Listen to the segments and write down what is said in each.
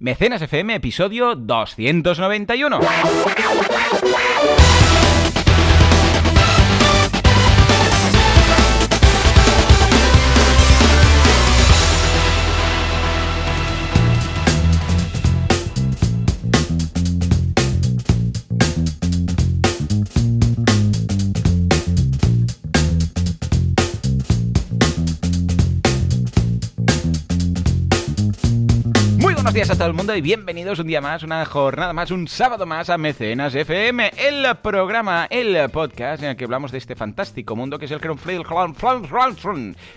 Mecenas FM, episodio 291. Días a todo el mundo y bienvenidos un día más, una jornada más, un sábado más a Mecenas FM, el programa, el podcast en el que hablamos de este fantástico mundo que es el que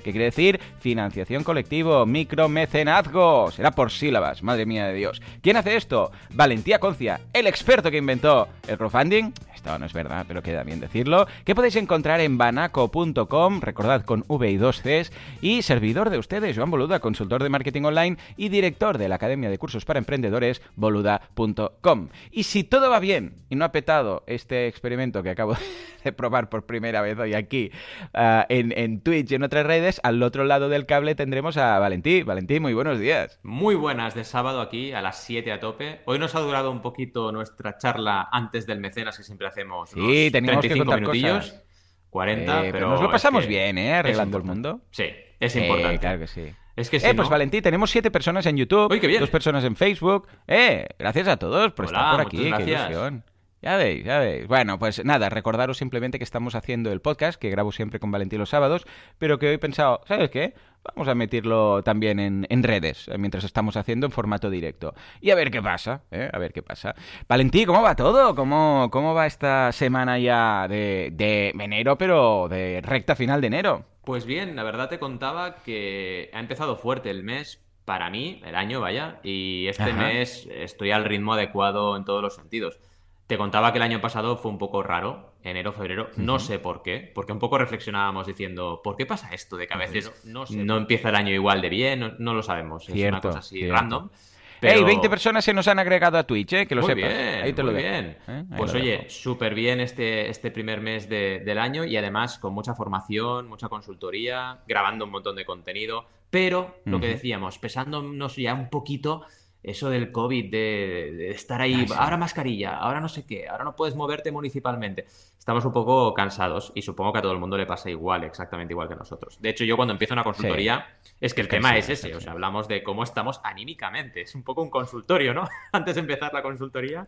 quiere decir financiación colectivo, micromecenazgo, será por sílabas, madre mía de Dios. ¿Quién hace esto? Valentía Concia, el experto que inventó el crowdfunding, esto no es verdad, pero queda bien decirlo, que podéis encontrar en banaco.com, recordad con V y 2 Cs, y servidor de ustedes, Joan Boluda, consultor de marketing online y director de la Academia de Cursos para Emprendedores, boluda.com. Y si todo va bien y no ha petado este experimento que acabo de probar por primera vez hoy aquí ah, en, en Twitch y en otras redes, al otro lado del cable tendremos a Valentí. Valentí, muy buenos días. Muy buenas de sábado aquí a las 7 a tope. Hoy nos ha durado un poquito nuestra charla antes del mecenas que siempre hacemos. Sí, teníamos que 35 contar minutillos, cosas. 40, Eh, pero nos lo es pasamos que bien, ¿eh? Arreglando el mundo. Sí, es Eh, importante. claro que sí. Es que si eh, pues no- Valentí, tenemos siete personas en YouTube, Uy, qué bien. dos personas en Facebook. Eh, gracias a todos por Hola, estar por aquí, qué ilusión. Ya veis, ya veis. Bueno, pues nada, recordaros simplemente que estamos haciendo el podcast, que grabo siempre con Valentín los sábados, pero que hoy he pensado, ¿sabes qué? Vamos a meterlo también en, en redes, eh, mientras estamos haciendo en formato directo. Y a ver qué pasa, ¿eh? A ver qué pasa. Valentí, ¿cómo va todo? ¿Cómo, cómo va esta semana ya de, de enero, pero de recta final de enero? Pues bien, la verdad te contaba que ha empezado fuerte el mes para mí, el año, vaya, y este Ajá. mes estoy al ritmo adecuado en todos los sentidos. Te contaba que el año pasado fue un poco raro, enero, febrero, no sé por qué, porque un poco reflexionábamos diciendo, ¿por qué pasa esto de que a veces no, empieza el año igual de bien? No, no lo sabemos, es una cosa así cierto. random. Ey, pero- 20 personas se nos han agregado a Twitch, ¿eh? Que lo muy sepas. bien, Ahí te lo muy bien. ¿eh? Ahí Pues lo oye, súper bien este, este primer mes de- del año y además con mucha formación, mucha consultoría, grabando un montón de contenido, pero lo que decíamos, pesándonos ya un poquito eso del COVID, de, de estar ahí, Ah, sí. ahora mascarilla, ahora no sé qué, ahora no puedes moverte municipalmente. Estamos un poco cansados y supongo que a todo el mundo le pasa igual, exactamente igual que nosotros. De hecho, yo cuando empiezo una consultoría, es que el tema sí, es es ese, o sí. sea, hablamos de cómo estamos anímicamente, es un poco un consultorio, ¿no? Antes de empezar la consultoría.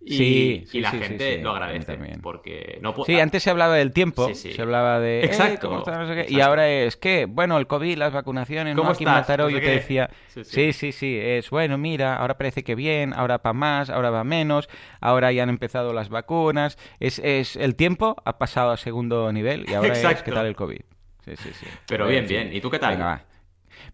Y, Sí, sí, y la sí, gente lo agradece, también. porque no. Sí, antes se hablaba del tiempo, se hablaba de... "Eh, Exacto, ¿cómo estás? No sé qué", Y ahora es que, bueno, el COVID, las vacunaciones, ¿no? ¿Cómo Aquí en estás? Mataró No yo te decía... Sí, sí. Sí, es bueno, mira, ahora parece que bien, ahora para más, ahora va menos, ahora ya han empezado las vacunas, es, es el tiempo ha pasado a segundo nivel y ahora es qué tal el COVID. Sí, sí, sí. Pero bien, bien. ¿Y tú qué tal? Venga, va.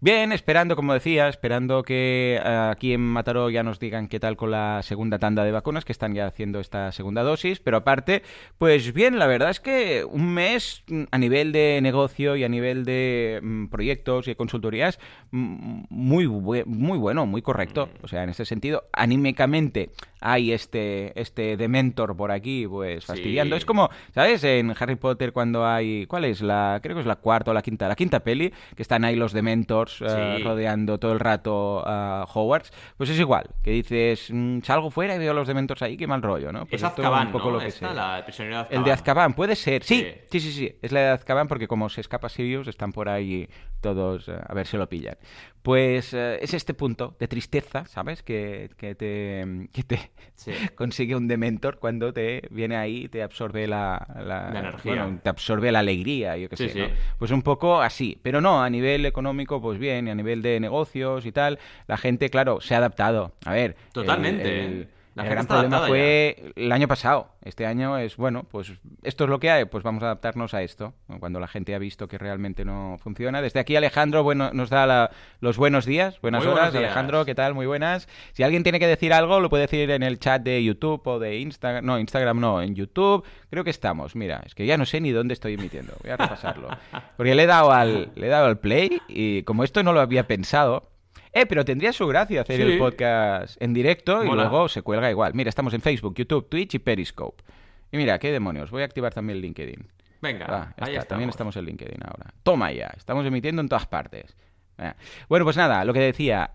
Bien, esperando, como decía, esperando que eh, aquí en Mataró ya nos digan qué tal con la segunda tanda de vacunas, que están ya haciendo esta segunda dosis, pero aparte, pues bien, la verdad es que un mes mm, a nivel de negocio y a nivel de mm, proyectos y consultorías, mm, muy, bue- muy bueno, muy correcto. O sea, en ese sentido, anímicamente hay este, este Dementor por aquí, pues fastidiando. Sí. Es como, ¿sabes? En Harry Potter cuando hay, ¿cuál es? La, creo que es la cuarta o la quinta, la quinta peli, que están ahí los Dementors Sí. rodeando todo el rato a Hogwarts. Pues es igual, que dices, mm, salgo fuera y veo a los Dementors ahí, qué mal rollo, ¿no? Pues es Azkaban, un poco ¿no? lo que Esta, sé. la prisionera de Azkaban. El de Azkaban, puede ser. Sí, Sí. sí, sí, sí. Es la de Azkaban porque como se escapa Sirius, están por ahí todos eh, a ver si lo pillan. Pues eh, es este punto de tristeza, ¿sabes? Que, que te, que te Sí. consigue un Dementor cuando te viene ahí y te absorbe la, la, La energía. bueno, te absorbe la alegría, yo qué Sí, sé, sí. ¿no? Pues un poco así. Pero no, a nivel económico, pues bien, y a nivel de negocios y tal, la gente, claro, se ha adaptado. A ver, el- Totalmente. el- La el gran problema fue el año pasado. Este año es, bueno, pues esto es lo que hay, pues vamos a adaptarnos a esto. Cuando la gente ha visto que realmente no funciona. Desde aquí Alejandro bueno, nos da la- los buenos días, buenas Muy horas. días. Alejandro, ¿qué tal? Muy buenas. Si alguien tiene que decir algo, lo puede decir en el chat de YouTube o de Instagram. No, Instagram no, en YouTube. Creo que estamos. Mira, es que ya no sé ni dónde estoy emitiendo. Voy a repasarlo. Porque le he dado al, le he dado al play y como esto no lo había pensado... Eh, pero tendría su gracia hacer Sí. el podcast en directo y luego se cuelga igual. Mira, estamos en Facebook, YouTube, Twitch y Periscope. Y mira, qué demonios, voy a activar también LinkedIn. Venga, ahí está, También estamos en LinkedIn ahora. Toma ya, estamos emitiendo en todas partes. Ah. Bueno, pues nada, lo que decía,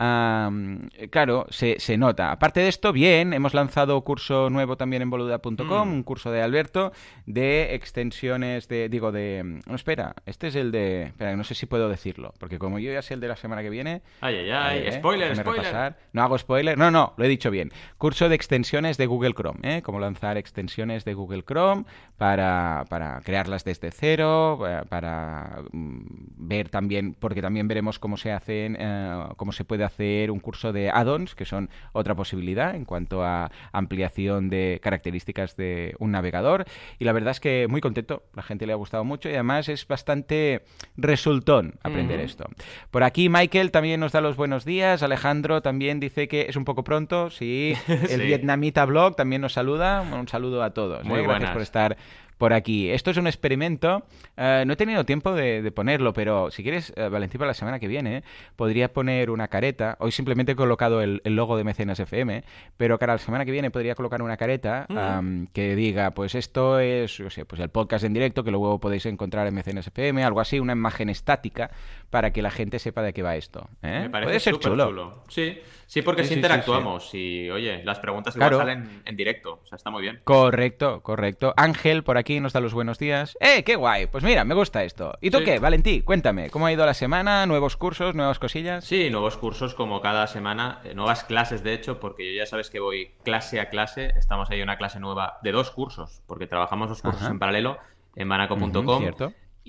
claro, se, nota. Aparte de esto, bien, hemos lanzado curso nuevo también en boluda.com, mm. un curso de Alberto de extensiones de, digo, de... No, espera, este es el de... Espera, no sé si puedo decirlo, porque como yo ya sé el de la semana que viene... Ay, ay, ay, ¿eh? spoiler, spoiler. No hago spoiler, no, no, lo he dicho bien. Curso de extensiones de Google Chrome, ¿eh? Cómo lanzar extensiones de Google Chrome para, para crearlas desde cero, para, para mm, ver también, porque también veremos cómo cómo se hacen, eh, cómo se puede hacer un curso de add-ons, que son otra posibilidad en cuanto a ampliación de características de un navegador. Y la verdad es que muy contento, la gente le ha gustado mucho y además es bastante resultón aprender esto. Por aquí Michael también nos da los buenos días, Alejandro también dice que es un poco pronto, sí, el vietnamita blog también nos saluda, un saludo a todos. Muy ¿eh? Gracias por estar por aquí. Esto es un experimento. Eh, no he tenido tiempo de, ponerlo, pero si quieres, uh, Valentín, para la semana que viene, podría poner una careta. Hoy simplemente he colocado el, logo de Mecenas FM, pero para la semana que viene podría colocar una careta mm. que diga, pues esto es, pues el podcast en directo, que luego podéis encontrar en Mecenas FM, algo así, una imagen estática para que la gente sepa de qué va esto. ¿eh? Me parece Puede ser chulo. Sí, sí, porque si interactuamos y, oye, las preguntas igual salen en directo. O sea, está muy bien. Correcto, correcto. Ángel, por aquí nos da los buenos días. ¡Eh, qué guay! Pues mira, me gusta esto. ¿Y tú qué, Valentí? Cuéntame, ¿cómo ha ido la semana? ¿Nuevos cursos, nuevas cosillas? Sí, nuevos cursos como cada semana, eh, nuevas clases de hecho, porque yo ya sabes que voy clase a clase, estamos ahí en una clase nueva de dos cursos, porque trabajamos dos cursos en paralelo en manaco.com.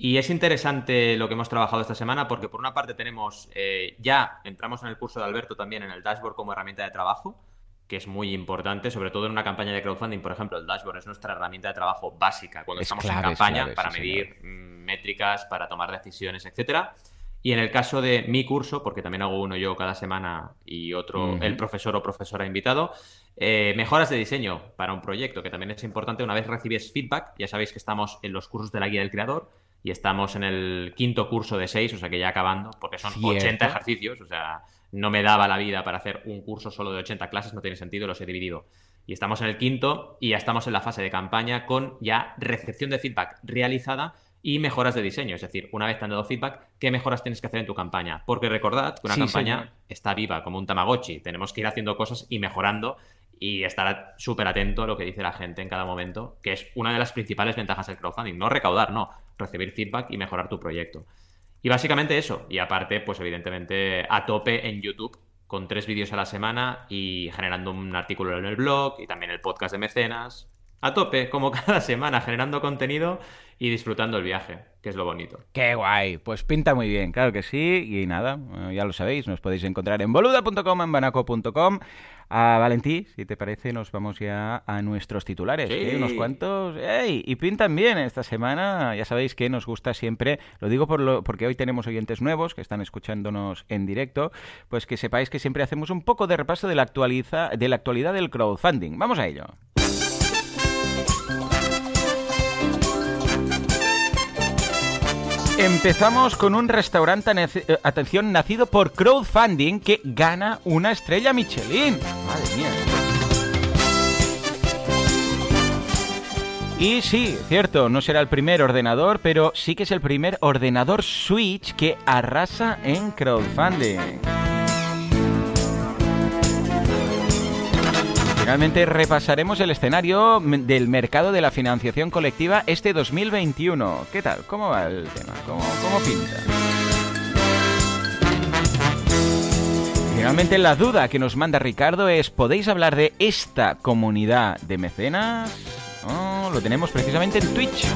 y es interesante lo que hemos trabajado esta semana porque por una parte tenemos, eh, ya entramos en el curso de Alberto también en el dashboard como herramienta de trabajo que es muy importante, sobre todo en una campaña de crowdfunding. Por ejemplo, el dashboard es nuestra herramienta de trabajo básica cuando estamos en campaña para medir mm, métricas, para tomar decisiones, etcétera. Y en el caso de mi curso, porque también hago uno yo cada semana y otro el profesor o profesora invitado, eh, mejoras de diseño para un proyecto, que también es importante. Una vez recibes feedback, ya sabéis que estamos en los cursos de la guía del creador y estamos en el quinto curso de seis, o sea que ya acabando, porque son 80 ejercicios, o sea, no me daba la vida para hacer un curso solo de 80 clases, no tiene sentido, los he dividido. Y estamos en el quinto y ya estamos en la fase de campaña con ya recepción de feedback realizada y mejoras de diseño. Es decir, una vez te han dado feedback, ¿qué mejoras tienes que hacer en tu campaña? Porque recordad que una campaña está viva como un Tamagotchi. Tenemos que ir haciendo cosas y mejorando y estar súper atento a lo que dice la gente en cada momento, que es una de las principales ventajas del crowdfunding. No recaudar, no. Recibir feedback y mejorar tu proyecto. Y básicamente eso. Y aparte, pues evidentemente a tope en YouTube con tres vídeos a la semana y generando un artículo en el blog y también el podcast de mecenas. A tope, como cada semana, generando contenido y disfrutando el viaje, que es lo bonito. Qué guay, pues pinta muy bien, claro que sí. Y nada, ya lo sabéis, nos podéis encontrar en boluda.com, en banaco.com. A Valentí, si te parece, nos vamos ya a nuestros titulares. Sí. Unos cuantos. ¡Ey! Y pintan bien esta semana. Ya sabéis que nos gusta siempre. Lo digo por lo, porque hoy tenemos oyentes nuevos que están escuchándonos en directo. Pues que sepáis que siempre hacemos un poco de repaso de la, actualiza, de la actualidad del crowdfunding. Vamos a ello. Empezamos con un restaurante, eh, atención, nacido por crowdfunding que gana una estrella Michelin. Madre mía. Y sí, cierto, no será el primer ordenador, pero sí que es el primer ordenador Switch que arrasa en crowdfunding. Finalmente repasaremos el escenario del mercado de la financiación colectiva este 2021. ¿Qué tal? ¿Cómo va el tema? ¿Cómo, pinta? Finalmente la duda que nos manda Ricardo es, ¿podéis hablar de esta comunidad de mecenas? Oh, lo tenemos precisamente en Twitch.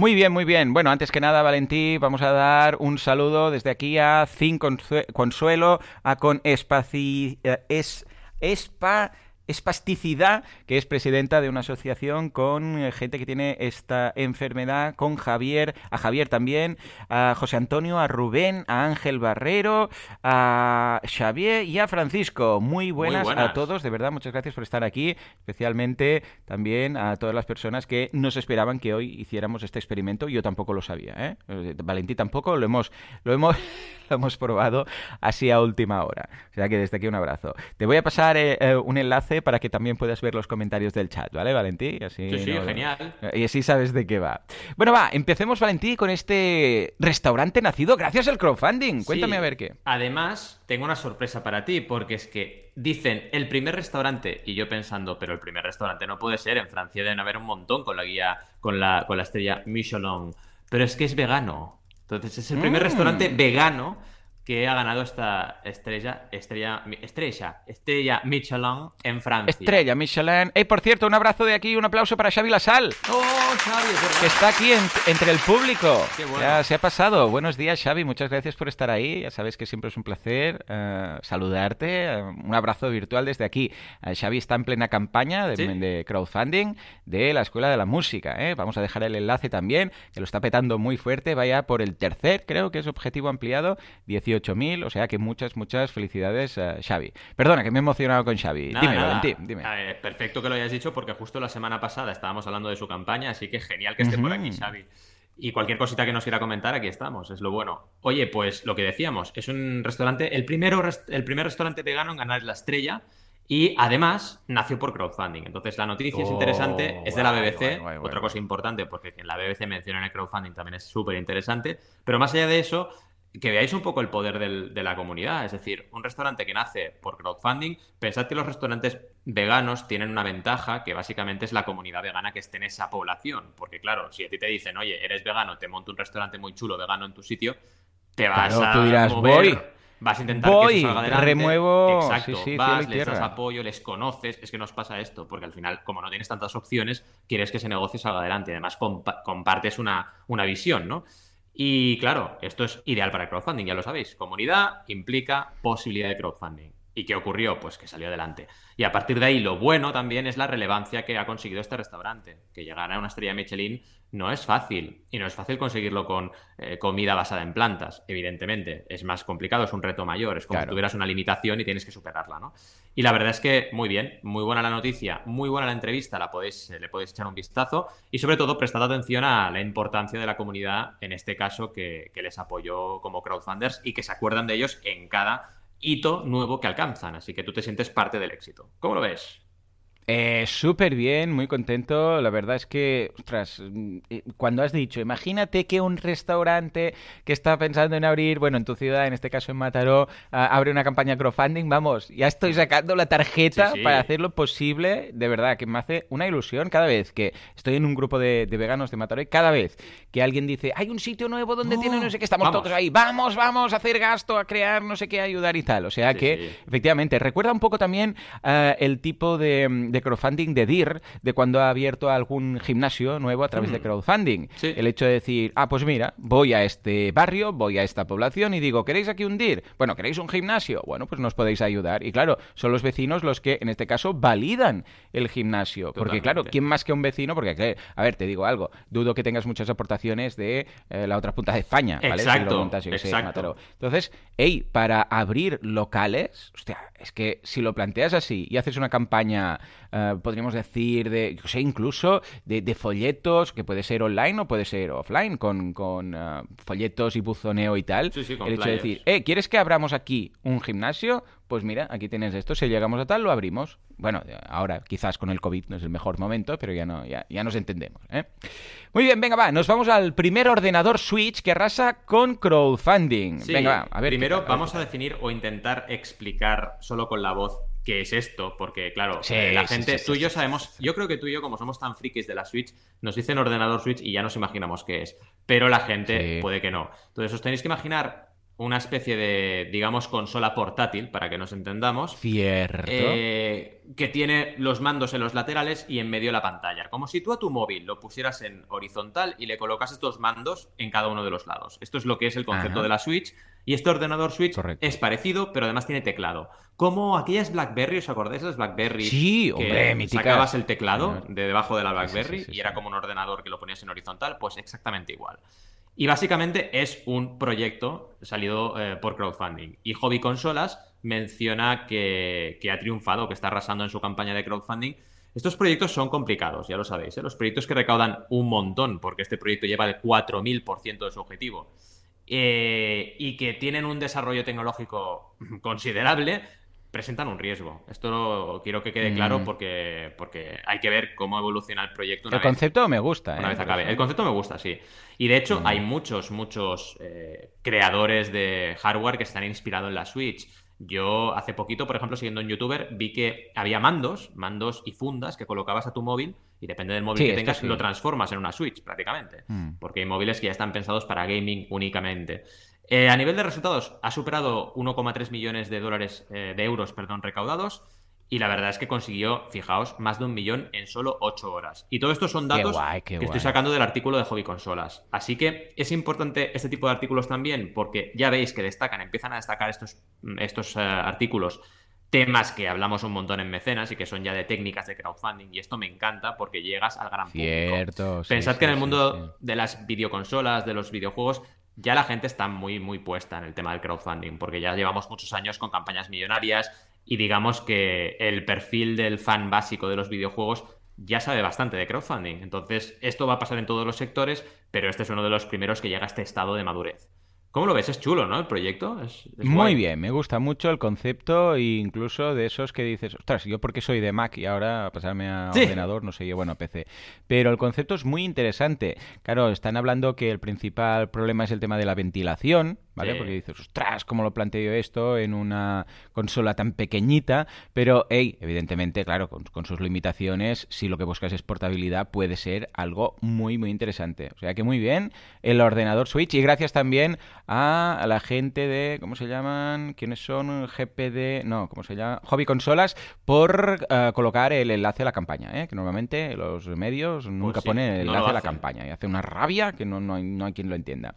Muy bien, muy bien. Bueno, antes que nada, Valentí, vamos a dar un saludo desde aquí a Zin Consuelo, a Con Espaci... Eh, es... Espa espasticidad, que es presidenta de una asociación con eh, gente que tiene esta enfermedad, con Javier, a Javier también, a José Antonio, a Rubén, a Ángel Barrero, a Xavier y a Francisco. Muy buenas, a todos, de verdad, muchas gracias por estar aquí, especialmente también a todas las personas que nos esperaban que hoy hiciéramos este experimento. Yo tampoco lo sabía, ¿eh? eh Valentí tampoco, lo hemos, lo hemos, lo hemos probado así a última hora. O sea que desde aquí un abrazo. Te voy a pasar eh, un enlace enlace para que también puedas ver los comentarios del chat, ¿vale, Valentí? Así, sí, sí, genial. Y así sabes de qué va. Bueno, va, empecemos, Valentí, con este restaurante nacido gracias al crowdfunding. Cuéntame a ver qué. Además, tengo una sorpresa para ti, porque es que dicen el primer restaurante, y yo pensando, pero el primer restaurante no puede ser, en Francia deben haber un montón con la guía, con la, con la estrella Michelin, pero es que es vegano. Entonces es el primer mm. restaurante vegano que ha ganado esta estrella, estrella, estrella, estrella Michelin en Francia. Estrella Michelin. Hey, por cierto, un abrazo de aquí, un aplauso para Xavi Lasal. Oh, Xavi, Que está aquí entre el público. Qué bueno. Ya se ha pasado. Buenos días, Xavi. Muchas gracias por estar ahí. Ya sabes que siempre es un placer eh, saludarte. Eh, un abrazo virtual desde aquí. Eh, Xavi está en plena campaña de, crowdfunding de la Escuela de la Música. Vamos a dejar el enlace también, que lo está petando muy fuerte. Vaya por el tercer, creo que es objetivo ampliado, 18 mil, o sea que muchas, muchas felicidades, a Xavi. Perdona, que me he emocionado con Xavi. dime, Valentín, dime. perfecto que lo hayas dicho porque justo la semana pasada estábamos hablando de su campaña, así que genial que esté por aquí Xavi. Y cualquier cosita que nos quiera comentar, aquí estamos, es lo bueno. Oye, pues lo que decíamos, es un restaurante, el, primero, el primer restaurante vegano en ganar la estrella. Y además nació por crowdfunding. Entonces la noticia es interesante, es de la BBC. Otra cosa importante, porque en la BBC mencionan el crowdfunding también es súper interesante. Pero más allá de eso, que veáis un poco el poder de la comunidad. Es decir, un restaurante que nace por crowdfunding, pensad que los restaurantes veganos tienen una ventaja que básicamente es la comunidad vegana que esté en esa población. Porque claro, si a ti te dicen, oye, eres vegano, te monto un restaurante muy chulo vegano en tu sitio, te vas a tú dirás, voy. Vas a intentar que eso salga adelante. remuevo. Exacto. vas, les das apoyo, les conoces. Es que nos pasa esto, porque al final, como no tienes tantas opciones, quieres que ese negocio salga adelante. Además, compartes una, una visión, ¿no? Y claro, esto es ideal para crowdfunding, ya lo sabéis. Comunidad implica posibilidad de crowdfunding. ¿Y qué ocurrió? Pues que salió adelante. Y a partir de ahí, lo bueno también es la relevancia que ha conseguido este restaurante. Que llegar a una estrella Michelin no es fácil. Y no es fácil conseguirlo con eh, comida basada en plantas, evidentemente. Es más complicado, es un reto mayor. Es como si tuvieras una limitación y tienes que superarla, ¿no? Y la verdad es que muy bien, muy buena la noticia, muy buena la entrevista, la podéis, le podéis echar un vistazo. Y sobre todo, prestad atención a la importancia de la comunidad, en este caso, que, que les apoyó como crowdfunders y que se acuerdan de ellos en cada hito nuevo que alcanzan. Así que tú te sientes parte del éxito. ¿Cómo lo ves? Eh, Súper bien, muy contento. La verdad es que, ostras, mm, eh, cuando has dicho, imagínate que un restaurante que está pensando en abrir, bueno, en tu ciudad, en este caso en Mataró, abre una campaña crowdfunding, vamos, ya estoy sacando la tarjeta para hacer lo posible. De verdad, que me hace una ilusión cada vez que estoy en un grupo de, veganos de Mataró y cada vez que alguien dice, hay un sitio nuevo donde tiene no sé qué, estamos todos ahí, vamos, vamos a hacer gasto, a crear no sé qué, ayudar y tal. O sea que, efectivamente, recuerda un poco también eh, el tipo de crowdfunding de DIR, de cuando ha abierto algún gimnasio nuevo a través de mm. crowdfunding. El hecho de decir, ah, pues mira, voy a este barrio, voy a esta población y digo, ¿queréis aquí un DIR? Bueno, ¿queréis un gimnasio? Bueno, pues nos podéis ayudar. Y claro, son los vecinos los que, en este caso, validan el gimnasio. Porque claro, ¿quién más que un vecino? Porque, a ver, te digo algo, dudo que tengas muchas aportaciones de eh, la otra punta de España, ¿vale? Exacto, exacto. Entonces, hey, para abrir locales, hostia, es que si lo planteas así y haces una campaña eh, podríamos decir, de, yo sé, incluso de, folletos, que puede ser online o puede ser offline, con, con eh, folletos y buzoneo y tal. el hecho de decir, eh, ¿quieres que abramos aquí un gimnasio? Pues mira, aquí tienes esto, si llegamos a tal, lo abrimos. Bueno, ahora quizás con el COVID no es el mejor momento, pero ya, no, ya, ya nos entendemos. ¿eh? Muy bien, venga, va, nos vamos al primer ordenador Switch que arrasa con crowdfunding. venga, va, a ver. Primero vamos a definir o intentar explicar solo con la voz qué es esto, porque claro, eh, la gente, tú y yo sabemos, yo creo que tú y yo, como somos tan frikis de la Switch, nos dicen ordenador Switch y ya nos imaginamos qué es, pero la gente puede que no. Entonces os tenéis que imaginar una especie de, digamos, consola portátil, para que nos entendamos. Cierto. Eh, que tiene los mandos en los laterales y en medio la pantalla. Como si tú a tu móvil lo pusieras en horizontal y le colocas estos mandos en cada uno de los lados. Esto es lo que es el concepto de la Switch. Y este ordenador Switch es parecido, pero además tiene teclado. Como aquellas BlackBerry, ¿os acordáis de las BlackBerry? Sí, hombre, Sacabas el teclado de debajo de la BlackBerry y era como un ordenador que lo ponías en horizontal, pues exactamente igual. Y básicamente es un proyecto salido eh, por crowdfunding. Y Hobby Consolas menciona que, ha triunfado, que está arrasando en su campaña de crowdfunding. Estos proyectos son complicados, ya lo sabéis. ¿eh? Los proyectos que recaudan un montón, porque este proyecto lleva el 4.000% de su objetivo, eh, y que tienen un desarrollo tecnológico considerable, presentan un riesgo. Esto lo quiero que quede claro mm. porque, porque hay que ver cómo evoluciona el proyecto. el concepto me gusta. Una ¿eh? vez acabe. El concepto me gusta, sí. Y de hecho, mm. hay muchos, muchos eh, creadores de hardware que están inspirados en la Switch. Yo hace poquito, por ejemplo, siguiendo un youtuber, vi que había mandos, mandos y fundas que colocabas a tu móvil y depende del móvil que tengas, lo transformas en una Switch prácticamente. Mm. Porque hay móviles que ya están pensados para gaming únicamente. Eh, a nivel de resultados, ha superado 1,3 millones de dólares, eh, de euros, perdón, recaudados. Y la verdad es que consiguió, fijaos, más de un millón en solo 8 horas. Y todo esto son datos que estoy sacando del artículo de Hobby Consolas. Así que es importante este tipo de artículos también, porque ya veis que destacan, empiezan a destacar estos, estos eh, artículos temas que hablamos un montón en mecenas y que son ya de técnicas de crowdfunding y esto me encanta porque llegas al gran Cierto, público. Pensad que en el mundo de las videoconsolas, de los videojuegos, ya la gente está muy, muy puesta en el tema del crowdfunding, porque ya llevamos muchos años con campañas millonarias y digamos que el perfil del fan básico de los videojuegos ya sabe bastante de crowdfunding. Entonces, esto va a pasar en todos los sectores, pero este es uno de los primeros que llega a este estado de madurez. ¿Cómo lo ves? Es chulo, ¿no? El proyecto. Muy bien, me gusta mucho el concepto e incluso de esos que dices, ostras, yo porque soy de Mac y ahora pasarme a ordenador, no sé yo, bueno, PC. Pero el concepto es muy interesante. Claro, están hablando que el principal problema es el tema de la ventilación, ¿vale? Porque dices, ostras, ¿cómo lo planteo esto en una consola tan pequeñita? Pero, hey, evidentemente, claro, con, sus limitaciones, si lo que buscas es portabilidad, puede ser algo muy, muy interesante. O sea que muy bien, el ordenador Switch y gracias también a, la gente de, ¿cómo se llaman? ¿Quiénes son? GPD, no, ¿cómo se llama? Hobby Consolas, por eh, colocar el enlace a la campaña, ¿eh? Que normalmente los medios pues nunca ponen el enlace a la campaña y hace una rabia que no, no, hay, no hay quien lo entienda.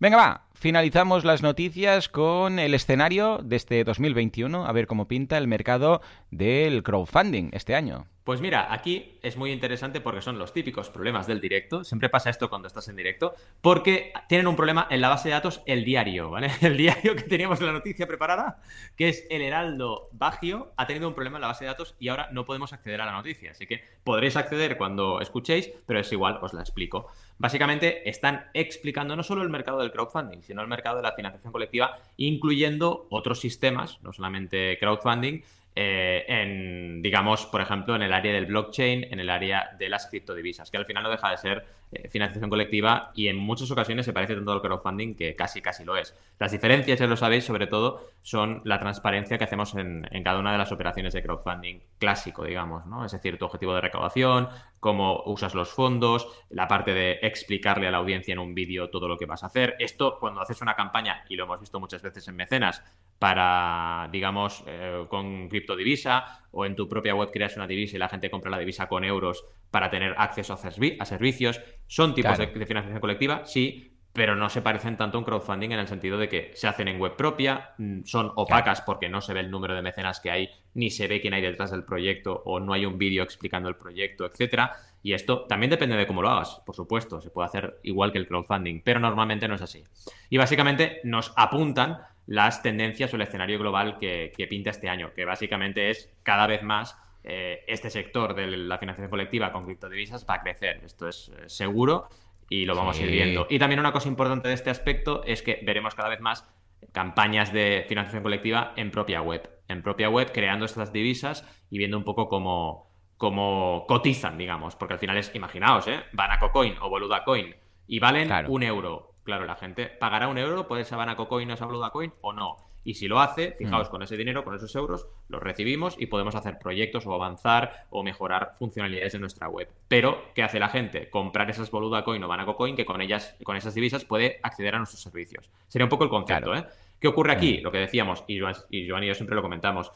Venga, va, finalizamos las noticias con el escenario de este 2021, a ver cómo pinta el mercado del crowdfunding este año. Pues mira, aquí es muy interesante porque son los típicos problemas del directo. Siempre pasa esto cuando estás en directo, porque tienen un problema en la base de datos el diario, ¿vale? El diario que teníamos la noticia preparada, que es el Heraldo Bagio, ha tenido un problema en la base de datos y ahora no podemos acceder a la noticia. Así que podréis acceder cuando escuchéis, pero es igual, os la explico. Básicamente están explicando no solo el mercado del crowdfunding, sino el mercado de la financiación colectiva, incluyendo otros sistemas, no solamente crowdfunding, eh, en, digamos, por ejemplo, en el área del blockchain, en el área de las criptodivisas, que al final no deja de ser eh, financiación colectiva y en muchas ocasiones se parece tanto al crowdfunding que casi, casi lo es. Las diferencias, ya lo sabéis, sobre todo, son la transparencia que hacemos en, cada una de las operaciones de crowdfunding clásico, digamos, ¿no? Es decir, tu objetivo de recaudación, cómo usas los fondos, la parte de explicarle a la audiencia en un vídeo todo lo que vas a hacer. Esto, cuando haces una campaña, y lo hemos visto muchas veces en mecenas, para, digamos, eh, con criptodivisa o en tu propia web creas una divisa y la gente compra la divisa con euros para tener acceso a, servicios. Son tipos de, financiación colectiva, sí, pero no se parecen tanto a un crowdfunding en el sentido de que se hacen en web propia, mm, son opacas porque no se ve el número de mecenas que hay, ni se ve quién hay detrás del proyecto o no hay un vídeo explicando el proyecto, etcétera. Y esto también depende de cómo lo hagas, por supuesto, se puede hacer igual que el crowdfunding, pero normalmente no es así. Y básicamente nos apuntan las tendencias o el escenario global que, pinta este año, que básicamente es cada vez más eh, este sector de la financiación colectiva con criptodivisas va a crecer. Esto es eh, seguro y lo vamos a ir viendo. Y también una cosa importante de este aspecto es que veremos cada vez más campañas de financiación colectiva en propia web. En propia web, creando estas divisas y viendo un poco cómo, cómo cotizan, digamos. Porque al final es, imaginaos, ¿eh? Banaco Coin o Boluda Coin y valen un euro Claro, la gente pagará un euro por esa Banaco Coin o esa Bluda Coin o no. Y si lo hace, fijaos, mm. con ese dinero, con esos euros, los recibimos y podemos hacer proyectos o avanzar o mejorar funcionalidades de nuestra web. Pero, ¿qué hace la gente? Comprar esas Boluda Coin o Banaco Coin que con ellas, con esas divisas puede acceder a nuestros servicios. Sería un poco el concepto, ¿eh? ¿Qué ocurre aquí? Lo que decíamos, y Joan, y Joan y yo siempre lo comentamos,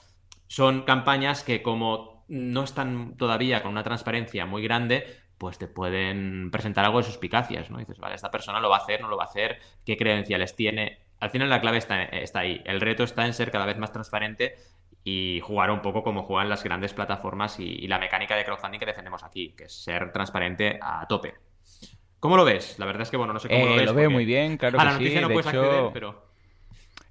son campañas que como no están todavía con una transparencia muy grande, pues te pueden presentar algo de suspicacias, ¿no? dices, vale, esta persona lo va a hacer, no lo va a hacer, qué credenciales tiene. Al final la clave está, está ahí. El reto está en ser cada vez más transparente y jugar un poco como juegan las grandes plataformas y, la mecánica de crowdfunding que defendemos aquí, que es ser transparente a tope. ¿Cómo lo ves? La verdad es que, bueno, no sé cómo lo eh, ves. Lo veo muy bien, claro a la noticia no puedes acceder, pero...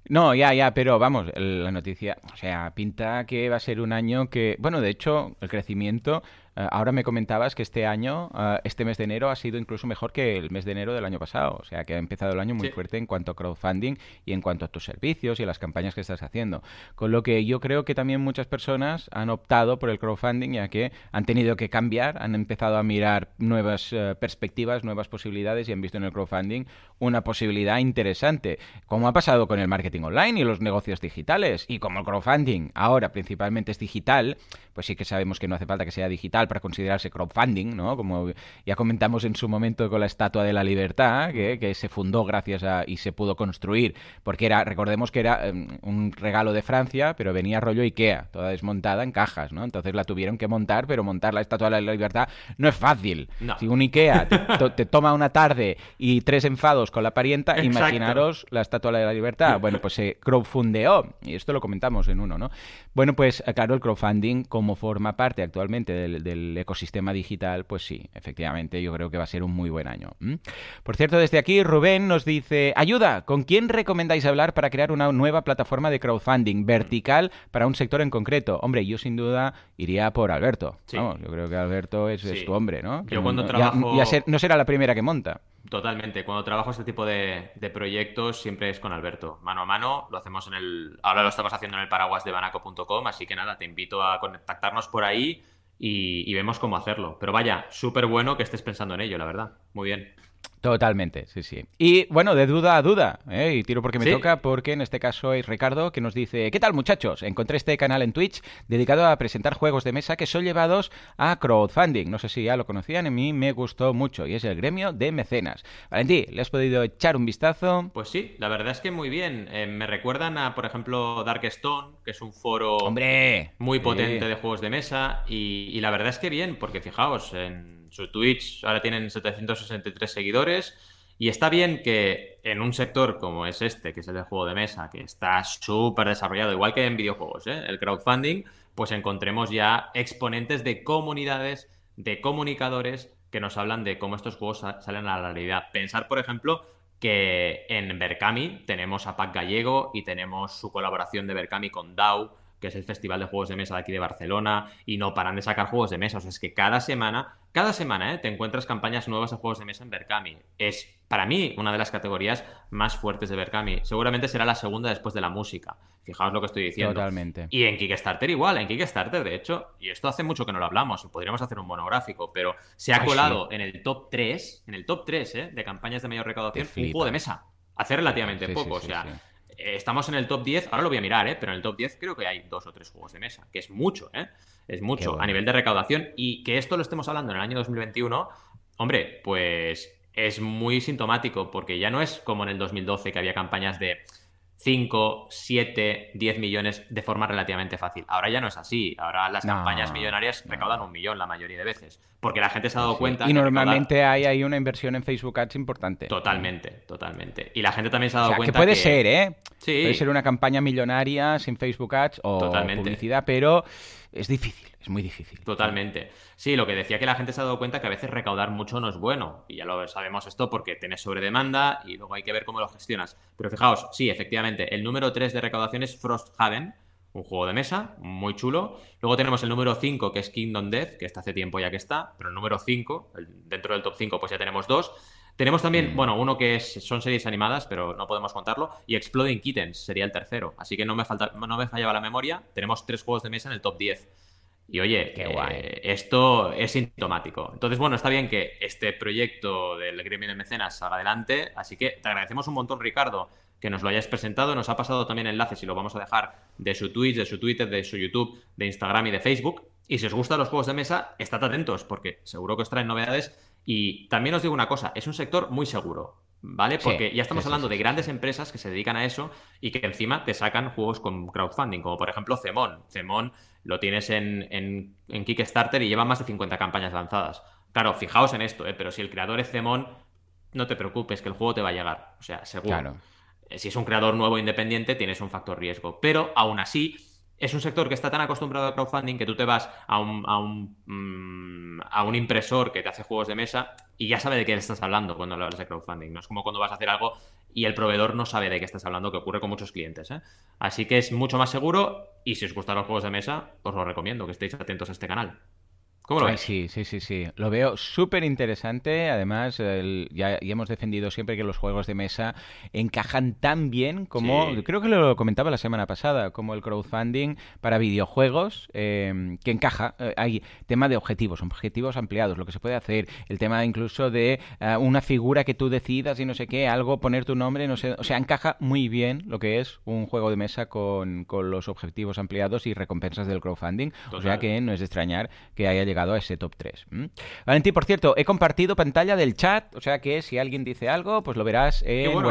No, ya, ya, pero vamos, la noticia, o sea, pinta que va a ser un año que, bueno, de hecho, el crecimiento ahora me comentabas que este año, eh, este mes de enero, ha sido incluso mejor que el mes de enero del año pasado. O sea, que ha empezado el año muy fuerte en cuanto a crowdfunding y en cuanto a tus servicios y a las campañas que estás haciendo. Con lo que yo creo que también muchas personas han optado por el crowdfunding, ya que han tenido que cambiar, han empezado a mirar nuevas eh, perspectivas, nuevas posibilidades y han visto en el crowdfunding una posibilidad interesante. Como ha pasado con el marketing online y los negocios digitales. Y como el crowdfunding ahora principalmente es digital, pues sí que sabemos que no hace falta que sea digital para considerarse crowdfunding, ¿no? Como ya comentamos en su momento con la Estatua de la Libertad, que, se fundó gracias a y se pudo construir, porque era, recordemos que era em, un regalo de Francia, pero venía rollo Ikea, toda desmontada en cajas, ¿no? Entonces la tuvieron que montar, pero montar la Estatua de la Libertad no es fácil. Si un Ikea te, toma una tarde y tres enfados con la parienta, imaginaros la Estatua de la Libertad. Bueno, pues se crowdfundeó, y esto lo comentamos en uno, ¿no? Bueno, pues claro, el crowdfunding como forma parte actualmente del, ecosistema digital, pues sí, efectivamente, yo creo que va a ser un muy buen año. Por cierto, desde aquí Rubén nos dice, ayuda, ¿con quién recomendáis hablar para crear una nueva plataforma de crowdfunding vertical para un sector en concreto? Hombre, yo sin duda iría por Alberto. Vamos, yo creo que Alberto es, tu hombre, ¿no? yo cuando trabajo... no será la primera que monta. Totalmente. Cuando trabajo este tipo de, proyectos siempre es con Alberto. Mano a mano, lo hacemos en el. Ahora lo estamos haciendo en el paraguas de banaco.com, así que nada, te invito a contactarnos por ahí y, y vemos cómo hacerlo. Pero vaya, súper bueno que estés pensando en ello, la verdad. Muy bien. Totalmente, sí, sí. Y bueno, de duda a duda, ¿eh? y tiro porque me toca, porque en este caso es Ricardo que nos dice, ¿qué tal muchachos? Encontré este canal en Twitch dedicado a presentar juegos de mesa que son llevados a crowdfunding. No sé si ya lo conocían, a mí me gustó mucho, y es el gremio de mecenas. Valentí, ¿le has podido echar un vistazo? Pues sí, la verdad es que muy bien. Eh, me recuerdan a, por ejemplo, Darkstone, que es un foro ¡Hombre! muy potente de juegos de mesa, y, y la verdad es que bien, porque fijaos, en su Twitch ahora tienen 763 seguidores. Y está bien que en un sector como es este, que es el de juego de mesa, que está súper desarrollado, igual que en videojuegos, ¿eh? el crowdfunding, pues encontremos ya exponentes de comunidades, de comunicadores que nos hablan de cómo estos juegos salen a la realidad. Pensar, por ejemplo, que en Berkami tenemos a Pac Gallego y tenemos su colaboración de Berkami con DAO, que es el festival de juegos de mesa de aquí de Barcelona, y no paran de sacar juegos de mesa. O sea, es que cada semana cada semana ¿eh? te encuentras campañas nuevas de juegos de mesa en Berkami. Es, para mí, una de las categorías más fuertes de Berkami. Seguramente será la segunda después de la música. Fijaos lo que estoy diciendo. Totalmente. Y en Kickstarter igual, en Kickstarter, de hecho, y esto hace mucho que no lo hablamos, podríamos hacer un monográfico, pero se ha colado en el top 3, en el top 3 ¿eh? de campañas de mayor recaudación, un juego de mesa. Hace relativamente poco, o sea, estamos en el top 10, ahora lo voy a mirar, ¿eh? pero en el top 10 creo que hay dos o tres juegos de mesa, que es mucho, ¿eh? Es mucho a nivel de recaudación. Y que esto lo estemos hablando en el año 2021, hombre, pues es muy sintomático, porque ya no es como en el 2012 que había campañas de 5, 7, 10 millones de forma relativamente fácil. Ahora ya no es así. Ahora las campañas millonarias recaudan un millón la mayoría de veces. Porque la gente se ha dado cuenta. Y normalmente hay ahí una inversión en Facebook Ads importante. Totalmente, totalmente. Y la gente también se ha dado cuenta. Que puede ser, ¿eh? Sí. Puede ser una campaña millonaria sin Facebook Ads o publicidad, pero es difícil, es muy difícil. Totalmente. Sí, lo que decía que la gente se ha dado cuenta que a veces recaudar mucho no es bueno. Y ya lo sabemos esto porque tienes sobredemanda y luego hay que ver cómo lo gestionas. Pero fijaos, sí, efectivamente, el número 3 de recaudación es Frosthaven, un juego de mesa muy chulo. Luego tenemos el número 5, que es Kingdom Death, que está hace tiempo ya que está, pero el número 5, dentro del top 5, pues ya tenemos dos. Tenemos también, mm. bueno, uno que es, son series animadas, pero no podemos contarlo, y Exploding Kittens sería el tercero. Así que no me, falta, no me fallaba la memoria. Tenemos tres juegos de mesa en el top 10. Y oye, Qué guay. Eh, esto es sintomático. Entonces, bueno, está bien que este proyecto del gremio de mecenas salga adelante. Así que te agradecemos un montón, Ricardo, que nos lo hayas presentado. Nos ha pasado también enlaces y lo vamos a dejar de su Twitch, de su Twitter, de su YouTube, de Instagram y de Facebook. Y si os gustan los juegos de mesa, estad atentos, porque seguro que os traen novedades y también os digo una cosa, es un sector muy seguro, ¿vale? Porque ya estamos hablando de grandes empresas que se dedican a eso y que encima te sacan juegos con crowdfunding, como por ejemplo Cemón. Cemón lo tienes en, en, Kickstarter y lleva más de 50 campañas lanzadas. Claro, fijaos en esto, ¿eh? pero si el creador es Cemón, no te preocupes, que el juego te va a llegar. O sea, seguro. Eh, si es un creador nuevo independiente, tienes un factor riesgo. Pero aún así, es un sector que está tan acostumbrado al crowdfunding que tú te vas a un, a un, mm, a un impresor que te hace juegos de mesa y ya sabe de qué estás hablando cuando hablas de crowdfunding. No es como cuando vas a hacer algo y el proveedor no sabe de qué estás hablando, que ocurre con muchos clientes. ¿eh? Así que es mucho más seguro y si os gustan los juegos de mesa, os lo recomiendo que estéis atentos a este canal. ¿Cómo lo ves? Sí, sí, sí, sí. Lo veo súper interesante. Además, ya, hemos defendido siempre que los juegos de mesa encajan tan bien como, creo que lo comentaba la semana pasada, como el crowdfunding para videojuegos, eh, que encaja. Eh, hay tema de objetivos, objetivos ampliados, lo que se puede hacer, el tema incluso de eh, una figura que tú decidas y no sé qué, algo, poner tu nombre, no sé. O sea, encaja muy bien lo que es un juego de mesa con, con los objetivos ampliados y recompensas del crowdfunding. O sea que no es de extrañar que haya llegado a ese top 3. Valentín, por cierto, he compartido pantalla del chat, o sea que si alguien dice algo, pues lo verás en bueno.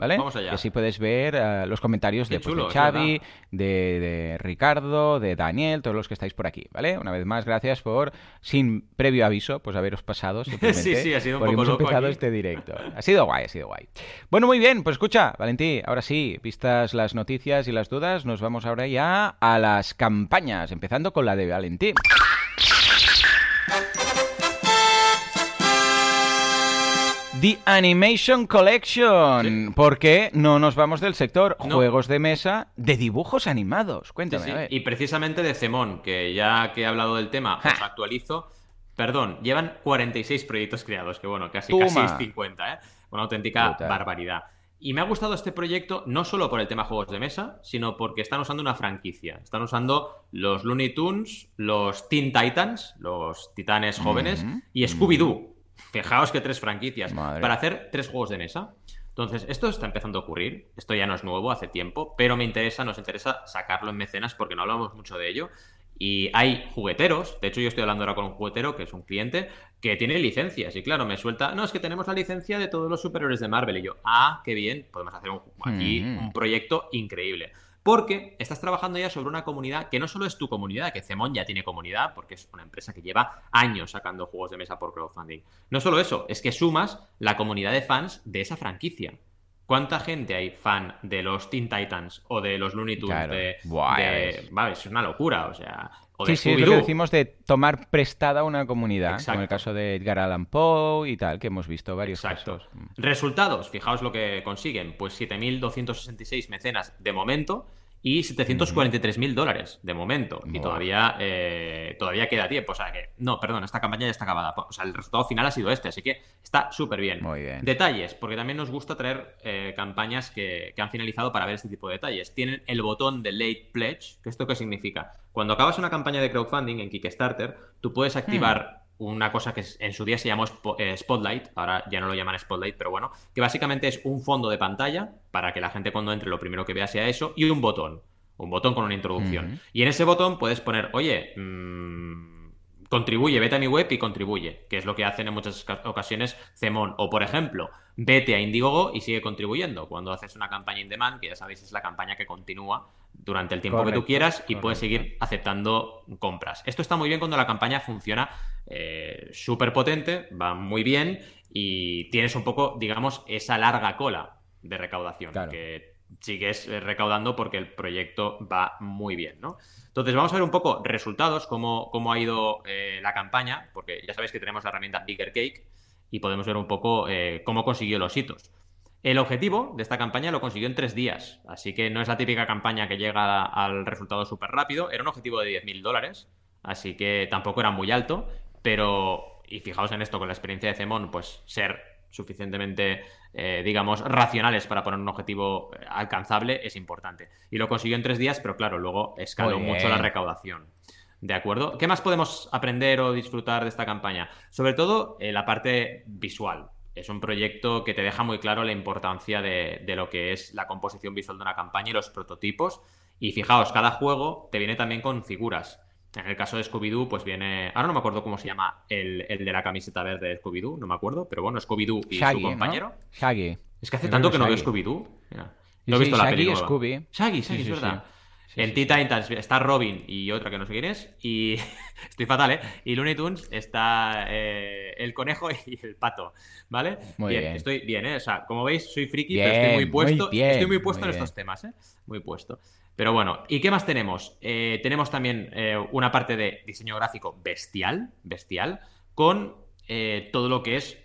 ¿vale? Vamos allá. Y así puedes ver uh, los comentarios de, pues, de, Xavi, de, de, Ricardo, de Daniel, todos los que estáis por aquí, ¿vale? Una vez más, gracias por, sin previo aviso, pues haberos pasado sí, sí, ha sido un poco loco empezado este directo. Ha sido guay, ha sido guay. Bueno, muy bien, pues escucha, Valentín, ahora sí, vistas las noticias y las dudas, nos vamos ahora ya a las campañas, empezando con la de Valentín. The Animation Collection. ¿Por qué no nos vamos del sector juegos de mesa de dibujos animados? Cuéntame. Y precisamente de Cemón, que ya que he hablado del tema, os actualizo. Perdón, llevan 46 proyectos creados, que bueno, casi, casi 50, ¿eh? Una auténtica barbaridad. Y me ha gustado este proyecto no solo por el tema juegos de mesa, sino porque están usando una franquicia. Están usando los Looney Tunes, los Teen Titans, los titanes jóvenes, y Scooby-Doo. Fijaos que tres franquicias para hacer tres juegos de mesa. Entonces, esto está empezando a ocurrir. Esto ya no es nuevo, hace tiempo, pero me interesa, nos interesa sacarlo en mecenas porque no hablamos mucho de ello. Y hay jugueteros, de hecho yo estoy hablando ahora con un juguetero que es un cliente que tiene licencias y claro, me suelta, no, es que tenemos la licencia de todos los superiores de Marvel y yo, ah, qué bien, podemos hacer aquí mm. un proyecto increíble. Porque estás trabajando ya sobre una comunidad que no solo es tu comunidad, que Cemón ya tiene comunidad, porque es una empresa que lleva años sacando juegos de mesa por crowdfunding. No solo eso, es que sumas la comunidad de fans de esa franquicia. ¿Cuánta gente hay fan de los Teen Titans o de los Looney Tunes? De, es una locura, o sea. sí, sí, lo que decimos de tomar prestada una comunidad, como el caso de Edgar Allan Poe y tal, que hemos visto varios casos. Resultados, fijaos lo que consiguen, pues 7.266 mecenas de momento, y 743 mil dólares de momento. Y todavía, eh, todavía queda tiempo. O sea que, no, perdón, esta campaña ya está acabada. O sea, el resultado final ha sido este, así que está súper bien. Muy bien. Detalles, porque también nos gusta traer eh, campañas que, han finalizado para ver este tipo de detalles. Tienen el botón de Late Pledge, que esto qué significa. Cuando acabas una campaña de crowdfunding en Kickstarter, tú puedes activar. Hmm una cosa que en su día se llamó eh, Spotlight, ahora ya no lo llaman Spotlight, pero bueno, que básicamente es un fondo de pantalla para que la gente cuando entre lo primero que vea sea eso y un botón, un botón con una introducción. Y en ese botón puedes poner, oye, mmm, contribuye, vete a mi web y contribuye, que es lo que hacen en muchas ocasiones Cemón. O por ejemplo, vete a Indiegogo y sigue contribuyendo. Cuando haces una campaña in demand, que ya sabéis es la campaña que continúa durante el tiempo que tú quieras y puedes seguir aceptando compras. Esto está muy bien cuando la campaña funciona eh, súper potente, va muy bien y tienes un poco, digamos, esa larga cola de recaudación que sigues eh, recaudando porque el proyecto va muy bien, ¿no? Entonces vamos a ver un poco resultados, cómo, cómo ha ido eh, la campaña, porque ya sabéis que tenemos la herramienta Bigger Cake y podemos ver un poco cómo consiguió los hitos. El objetivo de esta campaña lo consiguió en tres días, así que no es la típica campaña que llega al resultado súper rápido, era un objetivo de 10.000 dólares, así que tampoco era muy alto, pero, y fijaos en esto, con la experiencia de Cemón, pues ser suficientemente, eh, digamos, racionales para poner un objetivo eh, alcanzable es importante. Y lo consiguió en tres días, pero claro, luego escaló mucho la recaudación. ¿De acuerdo? ¿Qué más podemos aprender o disfrutar de esta campaña? Sobre todo eh, la parte visual es un proyecto que te deja muy claro la importancia de, lo que es la composición visual de una campaña y los prototipos. Y fijaos, cada juego te viene también con figuras. En el caso de Scooby-Doo, pues viene. Ahora no me acuerdo cómo se llama el, de la camiseta verde de Scooby-Doo, no me acuerdo, pero bueno, Scooby-Doo y su compañero. Shaggy. Es que hace tanto que no veo Scooby-Doo. No he visto la película. Scooby. Shaggy, Shaggy, es verdad en Teen Titans está Robin y otra que no sé quién es. Y estoy fatal, ¿eh? Y Looney Tunes está eh, el conejo y el pato, ¿vale? Muy bien, Estoy bien, ¿eh? O sea, como veis, soy friki, pero estoy muy puesto. estoy muy puesto en estos temas, ¿eh? Muy puesto. Pero bueno, ¿y qué más tenemos? Eh, tenemos también eh, una parte de diseño gráfico bestial, bestial, con todo lo que es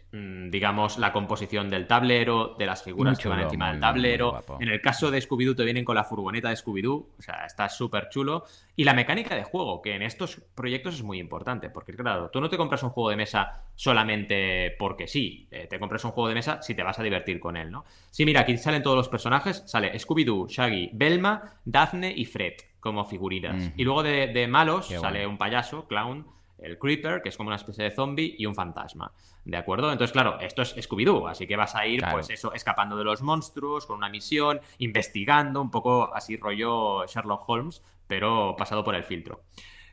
digamos, la composición del tablero, de las figuras que van encima del tablero. en el caso de Scooby-Doo te vienen con la furgoneta de Scooby-Doo, o sea, está súper chulo. Y la mecánica de juego, que en estos proyectos es muy importante, porque claro, tú no te compras un juego de mesa solamente porque sí, eh, te compras un juego de mesa si te vas a divertir con él, ¿no? Sí, mira, aquí salen todos los personajes, sale Scooby-Doo, Shaggy, Belma, Daphne y Fred como figuritas. Y luego de, malos sale un payaso, clown, el Creeper, que es como una especie de zombie, y un fantasma. ¿De acuerdo? Entonces, claro, esto es Scooby-Doo, así que vas a ir, pues eso, escapando de los monstruos, con una misión, investigando, un poco así rollo Sherlock Holmes, pero pasado por el filtro.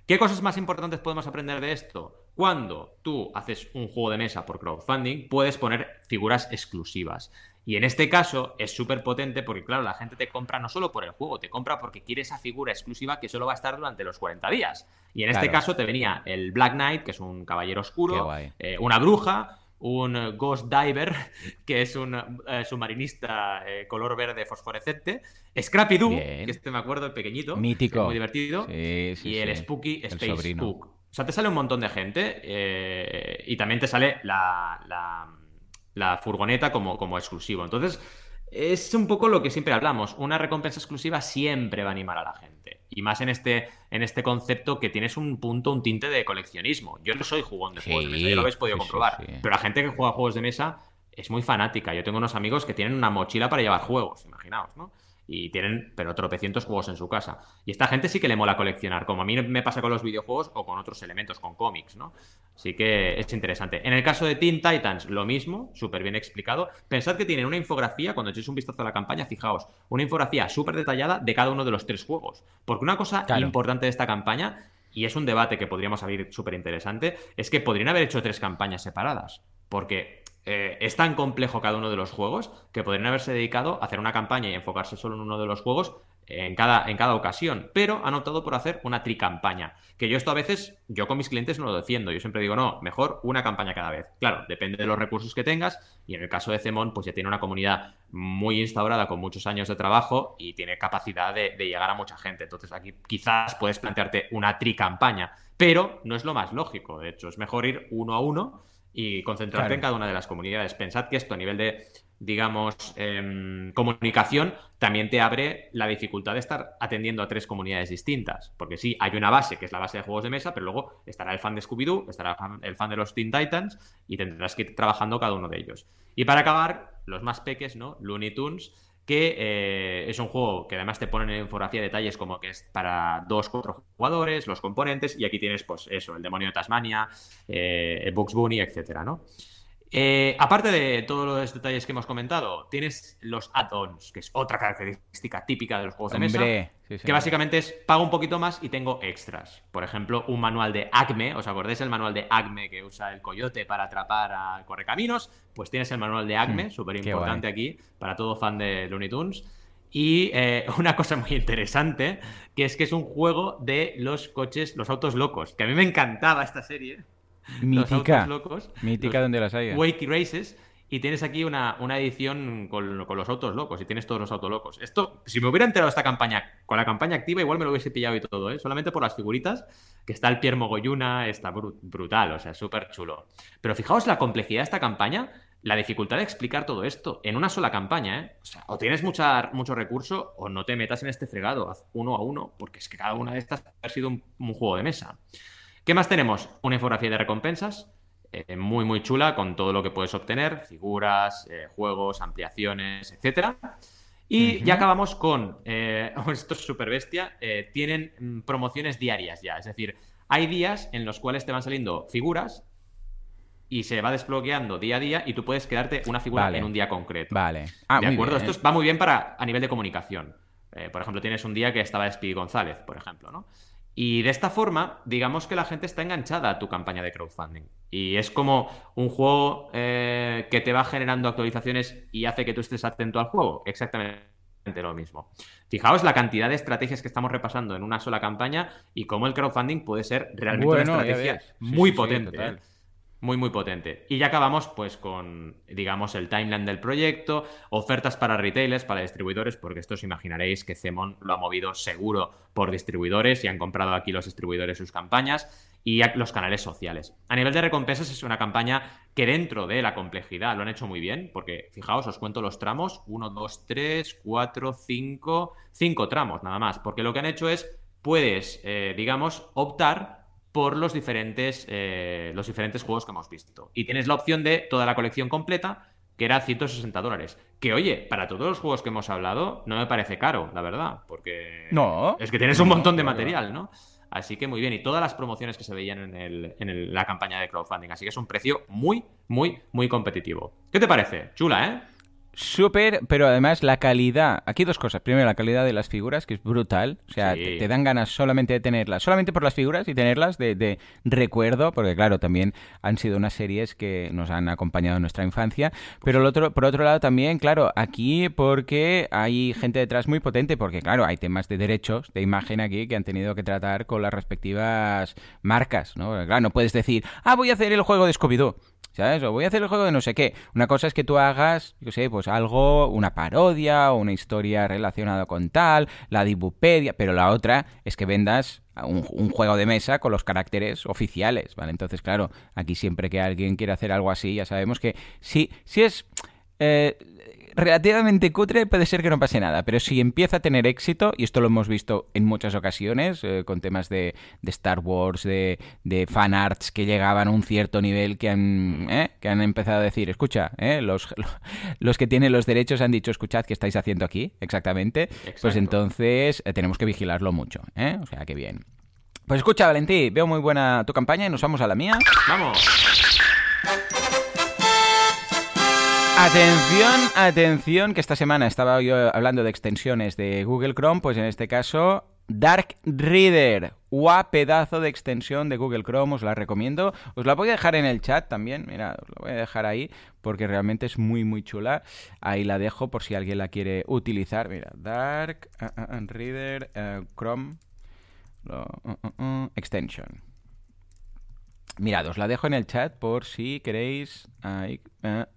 ¿Qué cosas más importantes podemos aprender de esto? Cuando tú haces un juego de mesa por crowdfunding, puedes poner figuras exclusivas. Y en este caso es súper potente porque, claro, la gente te compra no solo por el juego, te compra porque quiere esa figura exclusiva que solo va a estar durante los 40 días. Y en este caso te venía el Black Knight, que es un caballero oscuro, eh, una bruja, un Ghost Diver, que es un eh, submarinista eh, color verde fosforescente, Scrappy Doo, que este me acuerdo, el pequeñito, mítico, muy divertido, y el Spooky Space Spook. O sea, te sale un montón de gente y también te sale la la furgoneta como, como exclusivo. Entonces, es un poco lo que siempre hablamos. Una recompensa exclusiva siempre va a animar a la gente. Y más en este, en este concepto que tienes un punto, un tinte de coleccionismo. Yo no soy jugón de juegos de mesa, ya lo habéis podido comprobar. pero la gente que juega juegos de mesa es muy fanática. Yo tengo unos amigos que tienen una mochila para llevar juegos, imaginaos, ¿no? Y tienen, pero tropecientos juegos en su casa. Y esta gente sí que le mola coleccionar, como a mí me pasa con los videojuegos o con otros elementos, con cómics, ¿no? Así que es interesante. En el caso de Teen Titans, lo mismo, súper bien explicado. Pensad que tienen una infografía, cuando echéis un vistazo a la campaña, fijaos, una infografía súper detallada de cada uno de los tres juegos. Porque una cosa importante de esta campaña, y es un debate que podríamos abrir súper interesante, es que podrían haber hecho tres campañas separadas. Porque eh, es tan complejo cada uno de los juegos que podrían haberse dedicado a hacer una campaña y enfocarse solo en uno de los juegos en cada, en cada ocasión, pero han optado por hacer una tricampaña. Que yo esto a veces, yo con mis clientes no lo defiendo, yo siempre digo, no, mejor una campaña cada vez. Claro, depende de los recursos que tengas, y en el caso de Cemon, pues ya tiene una comunidad muy instaurada con muchos años de trabajo y tiene capacidad de, de llegar a mucha gente. Entonces aquí quizás puedes plantearte una tricampaña, pero no es lo más lógico, de hecho, es mejor ir uno a uno y concentrarte en cada una de las comunidades. Pensad que esto a nivel de, digamos, em, comunicación también te abre la dificultad de estar atendiendo a tres comunidades distintas. Porque sí, hay una base que es la base de juegos de mesa, pero luego estará el fan de Scooby-Doo, estará el fan de los Teen Titans y tendrás que ir trabajando cada uno de ellos. Y para acabar, los más peques, ¿no? Looney Tunes que eh, es un juego que además te ponen en infografía detalles como que es para dos, cuatro jugadores, los componentes, y aquí tienes, pues eso, el demonio de Tasmania, eh, Bugs Bunny, etcétera, ¿no? Eh, aparte de todos los detalles que hemos comentado, tienes los add-ons, que es otra característica típica de los juegos de mesa, que básicamente es pago un poquito más y tengo extras. Por ejemplo, un manual de Acme, ¿os acordáis el manual de Acme que usa el coyote para atrapar a correcaminos? Pues tienes el manual de Acme, hmm, súper importante aquí, para todo fan de Looney Tunes. Y eh, una cosa muy interesante, que es que es un juego de los coches, los autos locos, que a mí me encantaba esta serie. Mítica. locos. Mítica donde las hay. Wakey Races. Y tienes aquí una, una edición con, los autos locos y tienes todos los autos locos. Esto, si me hubiera enterado esta campaña con la campaña activa, igual me lo hubiese pillado y todo, ¿eh? Solamente por las figuritas, que está el Pierre Mogoyuna, está brutal, o sea, súper chulo. Pero fijaos la complejidad de esta campaña, la dificultad de explicar todo esto en una sola campaña, ¿eh? O sea, o tienes mucha, mucho recurso o no te metas en este fregado, haz uno a uno, porque es que cada una de estas ha sido un juego de mesa. ¿Qué más tenemos? Una infografía de recompensas, eh, muy, muy chula, con todo lo que puedes obtener, figuras, eh, juegos, ampliaciones, etcétera. Y ya acabamos con, eh, esto es súper bestia, tienen mm, promociones diarias ya, es decir, hay días en los cuales te van saliendo figuras y se va desbloqueando día a día y tú puedes quedarte una figura en un día concreto. Vale. Ah, ¿De acuerdo? Esto va muy bien para a nivel de comunicación. por ejemplo, tienes un día que estaba Speedy González, por ejemplo, ¿no? Y de esta forma, digamos que la gente está enganchada a tu campaña de crowdfunding. Y es como un juego eh, que te va generando actualizaciones y hace que tú estés atento al juego. Exactamente lo mismo. Fijaos la cantidad de estrategias que estamos repasando en una sola campaña y cómo el crowdfunding puede ser realmente una estrategia muy potente. ¿eh? Muy, muy potente. Y ya acabamos pues con, digamos, el timeline del proyecto, ofertas para retailers, para distribuidores, porque esto os imaginaréis que Cemon lo ha movido seguro por distribuidores y han comprado aquí los distribuidores sus campañas y los canales sociales. A nivel de recompensas es una campaña que dentro de la complejidad lo han hecho muy bien, porque fijaos, os cuento los tramos, 1, 2, 3, 4, 5, 5 tramos nada más, porque lo que han hecho es, puedes, eh, digamos, optar por los diferentes, eh, los diferentes juegos que hemos visto. Y tienes la opción de toda la colección completa, que era 160 dólares. Que oye, para todos los juegos que hemos hablado, no me parece caro, la verdad, porque no. es que tienes un montón de material, ¿no? Así que muy bien, y todas las promociones que se veían en, el, en la campaña de crowdfunding. Así que es un precio muy, muy, muy competitivo. ¿Qué te parece? Chula, ¿eh? Súper, pero además la calidad. Aquí dos cosas. Primero, la calidad de las figuras, que es brutal. O sea, te, dan ganas solamente de tenerlas, solamente por las figuras y tenerlas de, recuerdo, porque claro, también han sido unas series que nos han acompañado en nuestra infancia. Pero el otro, por otro lado también, claro, aquí porque hay gente detrás muy potente, porque claro, hay temas de derechos de imagen aquí que han tenido que tratar con las respectivas marcas, ¿no? claro, no puedes decir, ah, voy a hacer el juego de Scooby-Doo. ¿sabes? O voy a hacer el juego de no sé qué. Una cosa es que tú hagas, yo sé, pues algo, una parodia o una historia relacionada con tal, la dibupedia, pero la otra es que vendas un, juego de mesa con los caracteres oficiales, ¿vale? Entonces, claro, aquí siempre que alguien quiere hacer algo así, ya sabemos que si, si es... Eh, relativamente cutre puede ser que no pase nada, pero si empieza a tener éxito, y esto lo hemos visto en muchas ocasiones, eh, con temas de, Star Wars, de, de fan arts que llegaban a un cierto nivel que han, eh, que han empezado a decir, escucha, eh, los, los que tienen los derechos han dicho, escuchad, ¿qué estáis haciendo aquí? Exactamente. Pues entonces tenemos que vigilarlo mucho. O sea, que bien. Pues escucha, Valentí, veo muy buena tu campaña y nos vamos a la mía. ¡Vamos! Atención, atención, que esta semana estaba yo hablando de extensiones de Google Chrome, pues en este caso Dark Reader, ¡Guau, pedazo de extensión de Google Chrome, os la recomiendo. Os la voy a dejar en el chat también, mira, os la voy a dejar ahí porque realmente es muy muy chula. Ahí la dejo por si alguien la quiere utilizar. Mira, Dark uh, uh, uh, Reader Chrome Extension. Mirad, os la dejo en el chat por si queréis eh,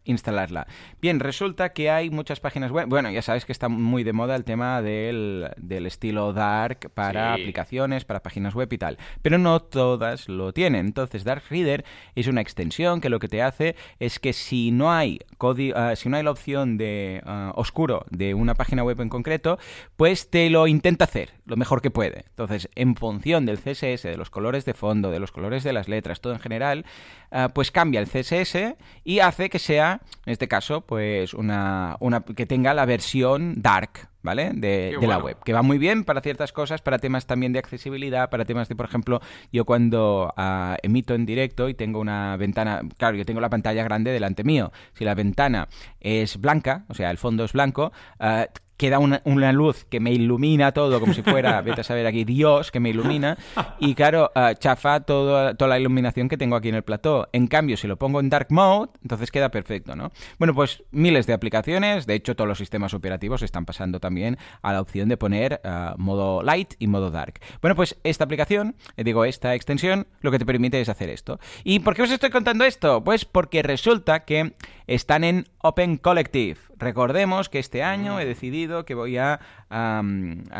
instalarla. Bien, resulta que hay muchas páginas web. Bueno, ya sabéis que está muy de moda el tema del, estilo dark para aplicaciones, para páginas web y tal. Pero no todas lo tienen. Entonces, Dark Reader es una extensión que lo que te hace es que si no hay uh, si no hay la opción de uh, oscuro de una página web en concreto, pues te lo intenta hacer lo mejor que puede. Entonces, en función del CSS, de los colores de fondo, de los colores de las letras, todo en general, uh, pues cambia el CSS y hace que sea, en este caso, pues una, una que tenga la versión dark, ¿vale? De, la web. Que va muy bien para ciertas cosas, para temas también de accesibilidad, para temas de, por ejemplo, yo cuando ah, emito en directo y tengo una ventana, claro, yo tengo la pantalla grande delante mío. Si la ventana es blanca, o sea, el fondo es blanco, uh, queda una, una, luz que me ilumina todo, como si fuera, vete a saber aquí, Dios que me ilumina, y claro, uh, chafa todo, toda la iluminación que tengo aquí en el plató. En cambio, si lo pongo en Dark Mode, entonces queda perfecto, ¿no? Bueno, pues miles de aplicaciones, de hecho todos los sistemas operativos están pasando también a la opción de poner uh, modo Light y modo Dark. Bueno, pues esta aplicación, eh, digo, esta extensión, lo que te permite es hacer esto. ¿Y por qué os estoy contando esto? Pues porque resulta que están en Open Collective. Recordemos que este año he decidido que voy a, a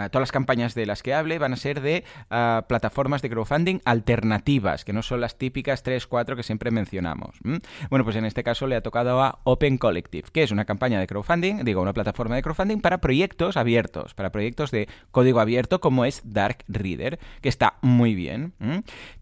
todas las campañas de las que hable van a ser de plataformas de crowdfunding alternativas, que no son las típicas 3, 4 que siempre mencionamos. Bueno, pues en este caso le ha tocado a Open Collective, que es una campaña de crowdfunding, digo, una plataforma de crowdfunding para proyectos abiertos, para proyectos de código abierto como es Dark Reader, que está muy bien.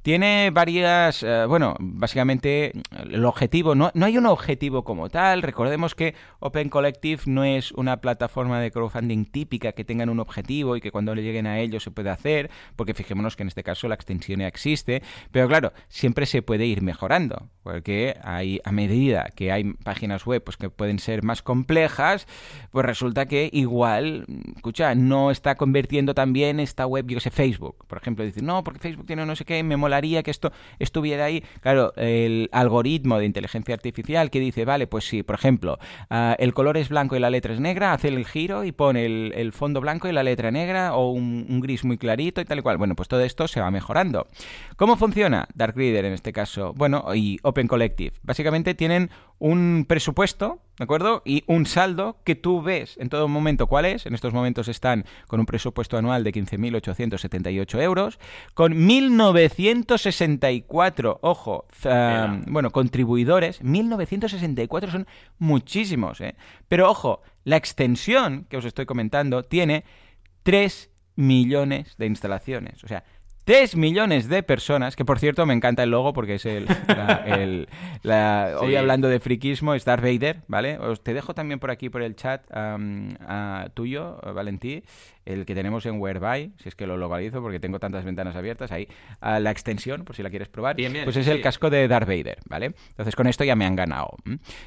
Tiene varias, eh, bueno, básicamente el objetivo, no, no hay un objetivo como tal, recordemos que Open Collective Collective no es una plataforma de crowdfunding típica que tengan un objetivo y que cuando le lleguen a ello se puede hacer, porque fijémonos que en este caso la extensión ya existe, pero claro, siempre se puede ir mejorando, porque hay a medida que hay páginas web pues que pueden ser más complejas, pues resulta que igual, escucha, no está convirtiendo también esta web, yo sé, Facebook, por ejemplo, dice, no, porque Facebook tiene no sé qué, me molaría que esto estuviera ahí. Claro, el algoritmo de inteligencia artificial que dice, vale, pues sí, por ejemplo, uh, el color es blanco y la letra es negra, hace el giro y pone el, fondo blanco y la letra negra o un, gris muy clarito y tal y cual. Bueno, pues todo esto se va mejorando. ¿Cómo funciona Dark Reader en este caso? Bueno, y Open Collective. Básicamente tienen un presupuesto, ¿de acuerdo? Y un saldo que tú ves en todo momento cuál es. En estos momentos están con un presupuesto anual de 15.878 euros, con 1.964, ojo, bueno, contribuidores. 1.964 son muchísimos, ¿eh? Pero ojo, la extensión que os estoy comentando tiene 3 millones de instalaciones. O sea, 3 millones de personas, que por cierto me encanta el logo porque es el... Hoy hablando de friquismo es Darth Vader, ¿vale? Os te dejo también por aquí, por el chat tuyo, Valentí, el que tenemos en Whereby, si es que lo localizo porque tengo tantas ventanas abiertas ahí, a la extensión, por si la quieres probar, pues es el casco de Darth Vader, ¿vale? Entonces con esto ya me han ganado.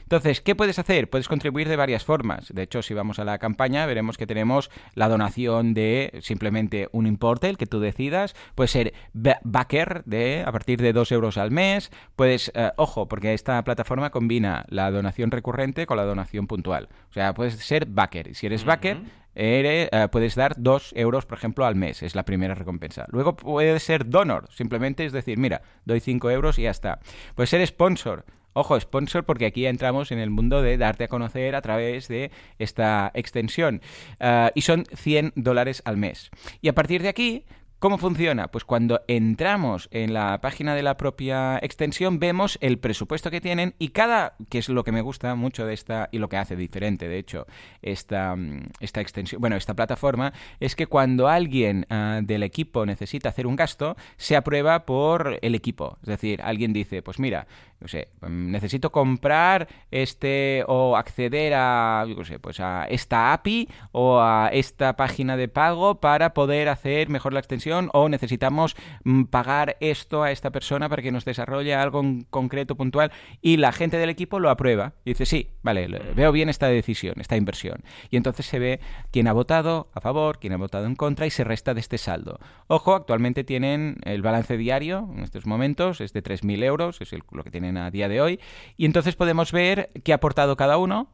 Entonces, ¿qué puedes hacer? Puedes contribuir de varias formas. De hecho, si vamos a la campaña, veremos que tenemos la donación de simplemente un importe, el que tú decidas. Puede ser backer de a partir de 2 euros al mes. Puedes, eh, ojo, porque esta plataforma combina la donación recurrente con la donación puntual. O sea, puedes ser backer. Si eres backer, eh, puedes dar 2 euros, por ejemplo, al mes. Es la primera recompensa. Luego puede ser donor. Simplemente es decir, mira, doy 5 euros y ya está. Puede ser sponsor. Ojo, sponsor, porque aquí entramos en el mundo de darte a conocer a través de esta extensión. Eh, y son 100 dólares al mes. Y a partir de aquí, ¿Cómo funciona? Pues cuando entramos en la página de la propia extensión vemos el presupuesto que tienen y cada, que es lo que me gusta mucho de esta y lo que hace diferente, de hecho, esta, mm, esta extensión, bueno, esta plataforma, es que cuando alguien ah, del equipo necesita hacer un gasto, se aprueba por el equipo. Es decir, alguien dice, pues mira, no sé, mm, necesito comprar este o acceder a, yo sé, pues a esta API o a esta página de pago para poder hacer mejor la extensión o necesitamos mm, pagar esto a esta persona para que nos desarrolle algo concreto, puntual y la gente del equipo lo aprueba y dice, sí, vale, veo bien esta decisión, esta inversión. Y entonces se ve quién ha votado a favor, quién ha votado en contra y se resta de este saldo. Ojo, actualmente tienen el balance diario en estos momentos, es de 3.000 euros, es lo que tienen a día de hoy. Y entonces podemos ver qué ha aportado cada uno,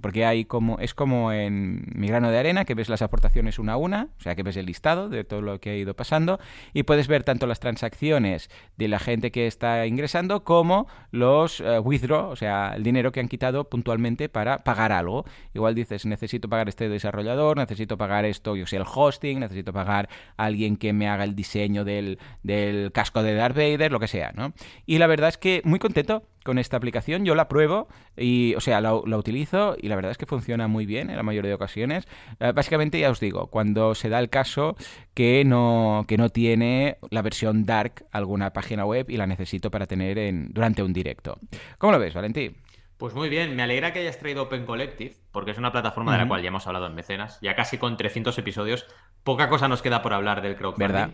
porque hay como, es como en mi grano de arena, que ves las aportaciones una a una, o sea que ves el listado de todo lo que ha ido pasando, y puedes ver tanto las transacciones de la gente que está ingresando como los uh, withdraw, o sea, el dinero que han quitado puntualmente para pagar algo. Igual dices, necesito pagar este desarrollador, necesito pagar esto, yo sé, el hosting, necesito pagar a alguien que me haga el diseño del, del casco de Darth Vader, lo que sea, ¿no? Y la verdad es que muy contento con esta aplicación. Yo la pruebo y, o sea, la, utilizo y la verdad es que funciona muy bien en la mayoría de ocasiones. Eh, básicamente, ya os digo, cuando se da el caso que no, que no tiene la versión dark alguna página web y la necesito para tener en, durante un directo. ¿Cómo lo ves, Valentín? Pues muy bien, me alegra que hayas traído Open Collective, porque es una plataforma de la cual ya hemos hablado en Mecenas, ya casi con 300 episodios, poca cosa nos queda por hablar del crowdfunding. ¿Verdad?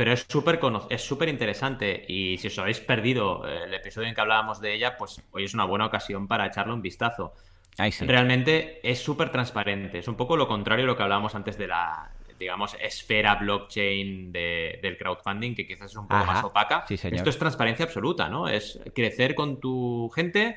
Pero es súper es súper interesante y si os habéis perdido eh, el episodio en que hablábamos de ella, pues hoy es una buena ocasión para echarle un vistazo. Realmente es súper transparente. Es un poco lo contrario de lo que hablábamos antes de la, digamos, esfera blockchain del crowdfunding, que quizás es un poco más opaca. Esto es transparencia absoluta, ¿no? Es crecer con tu gente,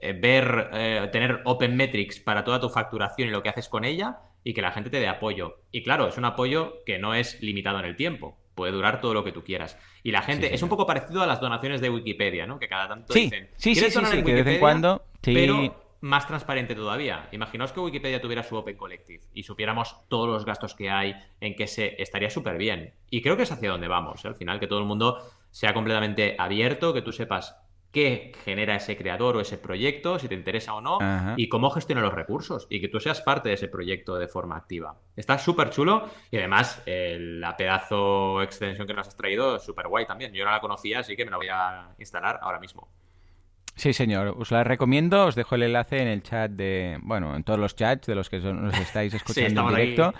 eh, ver, eh, tener open metrics para toda tu facturación y lo que haces con ella y que la gente te dé apoyo. Y claro, es un apoyo que no es limitado en el tiempo puede durar todo lo que tú quieras. Y la gente, es un poco parecido a las donaciones de Wikipedia, ¿no? Que cada tanto dicen, sí, sí, sí, sí, que de vez en cuando, pero más transparente todavía. Imaginaos que Wikipedia tuviera su Open Collective y supiéramos todos los gastos que hay, en que se estaría súper bien. Y creo que es hacia donde vamos, ¿eh? al final, que todo el mundo sea completamente abierto, que tú sepas qué genera ese creador o ese proyecto, si te interesa o no, y cómo gestiona los recursos, y que tú seas parte de ese proyecto de forma activa. Está súper chulo y además la pedazo extensión que nos has traído es súper guay también. Yo no la conocía, así que me la voy a instalar ahora mismo. Sí, señor. Os la recomiendo. Os dejo el enlace en el chat de. Bueno, en todos los chats de los que nos estáis escuchando en directo.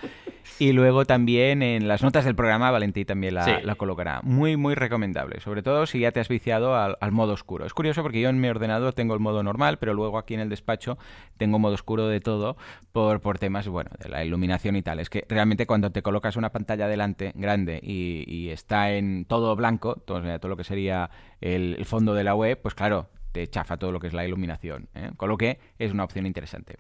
Y luego también en las notas del programa, Valentí también la, colocará. Muy, muy recomendable. Sobre todo si ya te has viciado al, modo oscuro. Es curioso porque yo en mi ordenador tengo el modo normal, pero luego aquí en el despacho tengo modo oscuro de todo por, por temas, bueno, de la iluminación y tal. Es que realmente cuando te colocas una pantalla delante grande y, está en todo blanco, todo, todo lo que sería el fondo de la web, pues claro, te chafa todo lo que es la iluminación, ¿eh? con lo que es una opción interesante.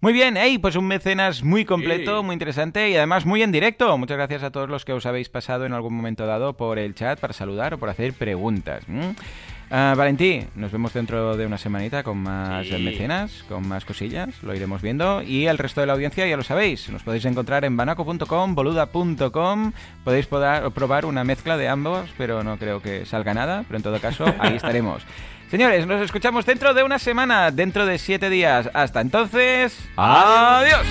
Muy bien, hey, pues un mecenas muy completo, muy interesante y además muy en directo. Muchas gracias a todos los que os habéis pasado en algún momento dado por el chat para saludar o por hacer preguntas. Uh, Valentí, nos vemos dentro de una semanita con más mecenas, con más cosillas, lo iremos viendo. Y el resto de la audiencia ya lo sabéis, nos podéis encontrar en banaco.com, boluda.com, podéis probar una mezcla de ambos, pero no creo que salga nada, pero en todo caso ahí estaremos. Señores, nos escuchamos dentro de una semana, dentro de siete días. Hasta entonces, adiós.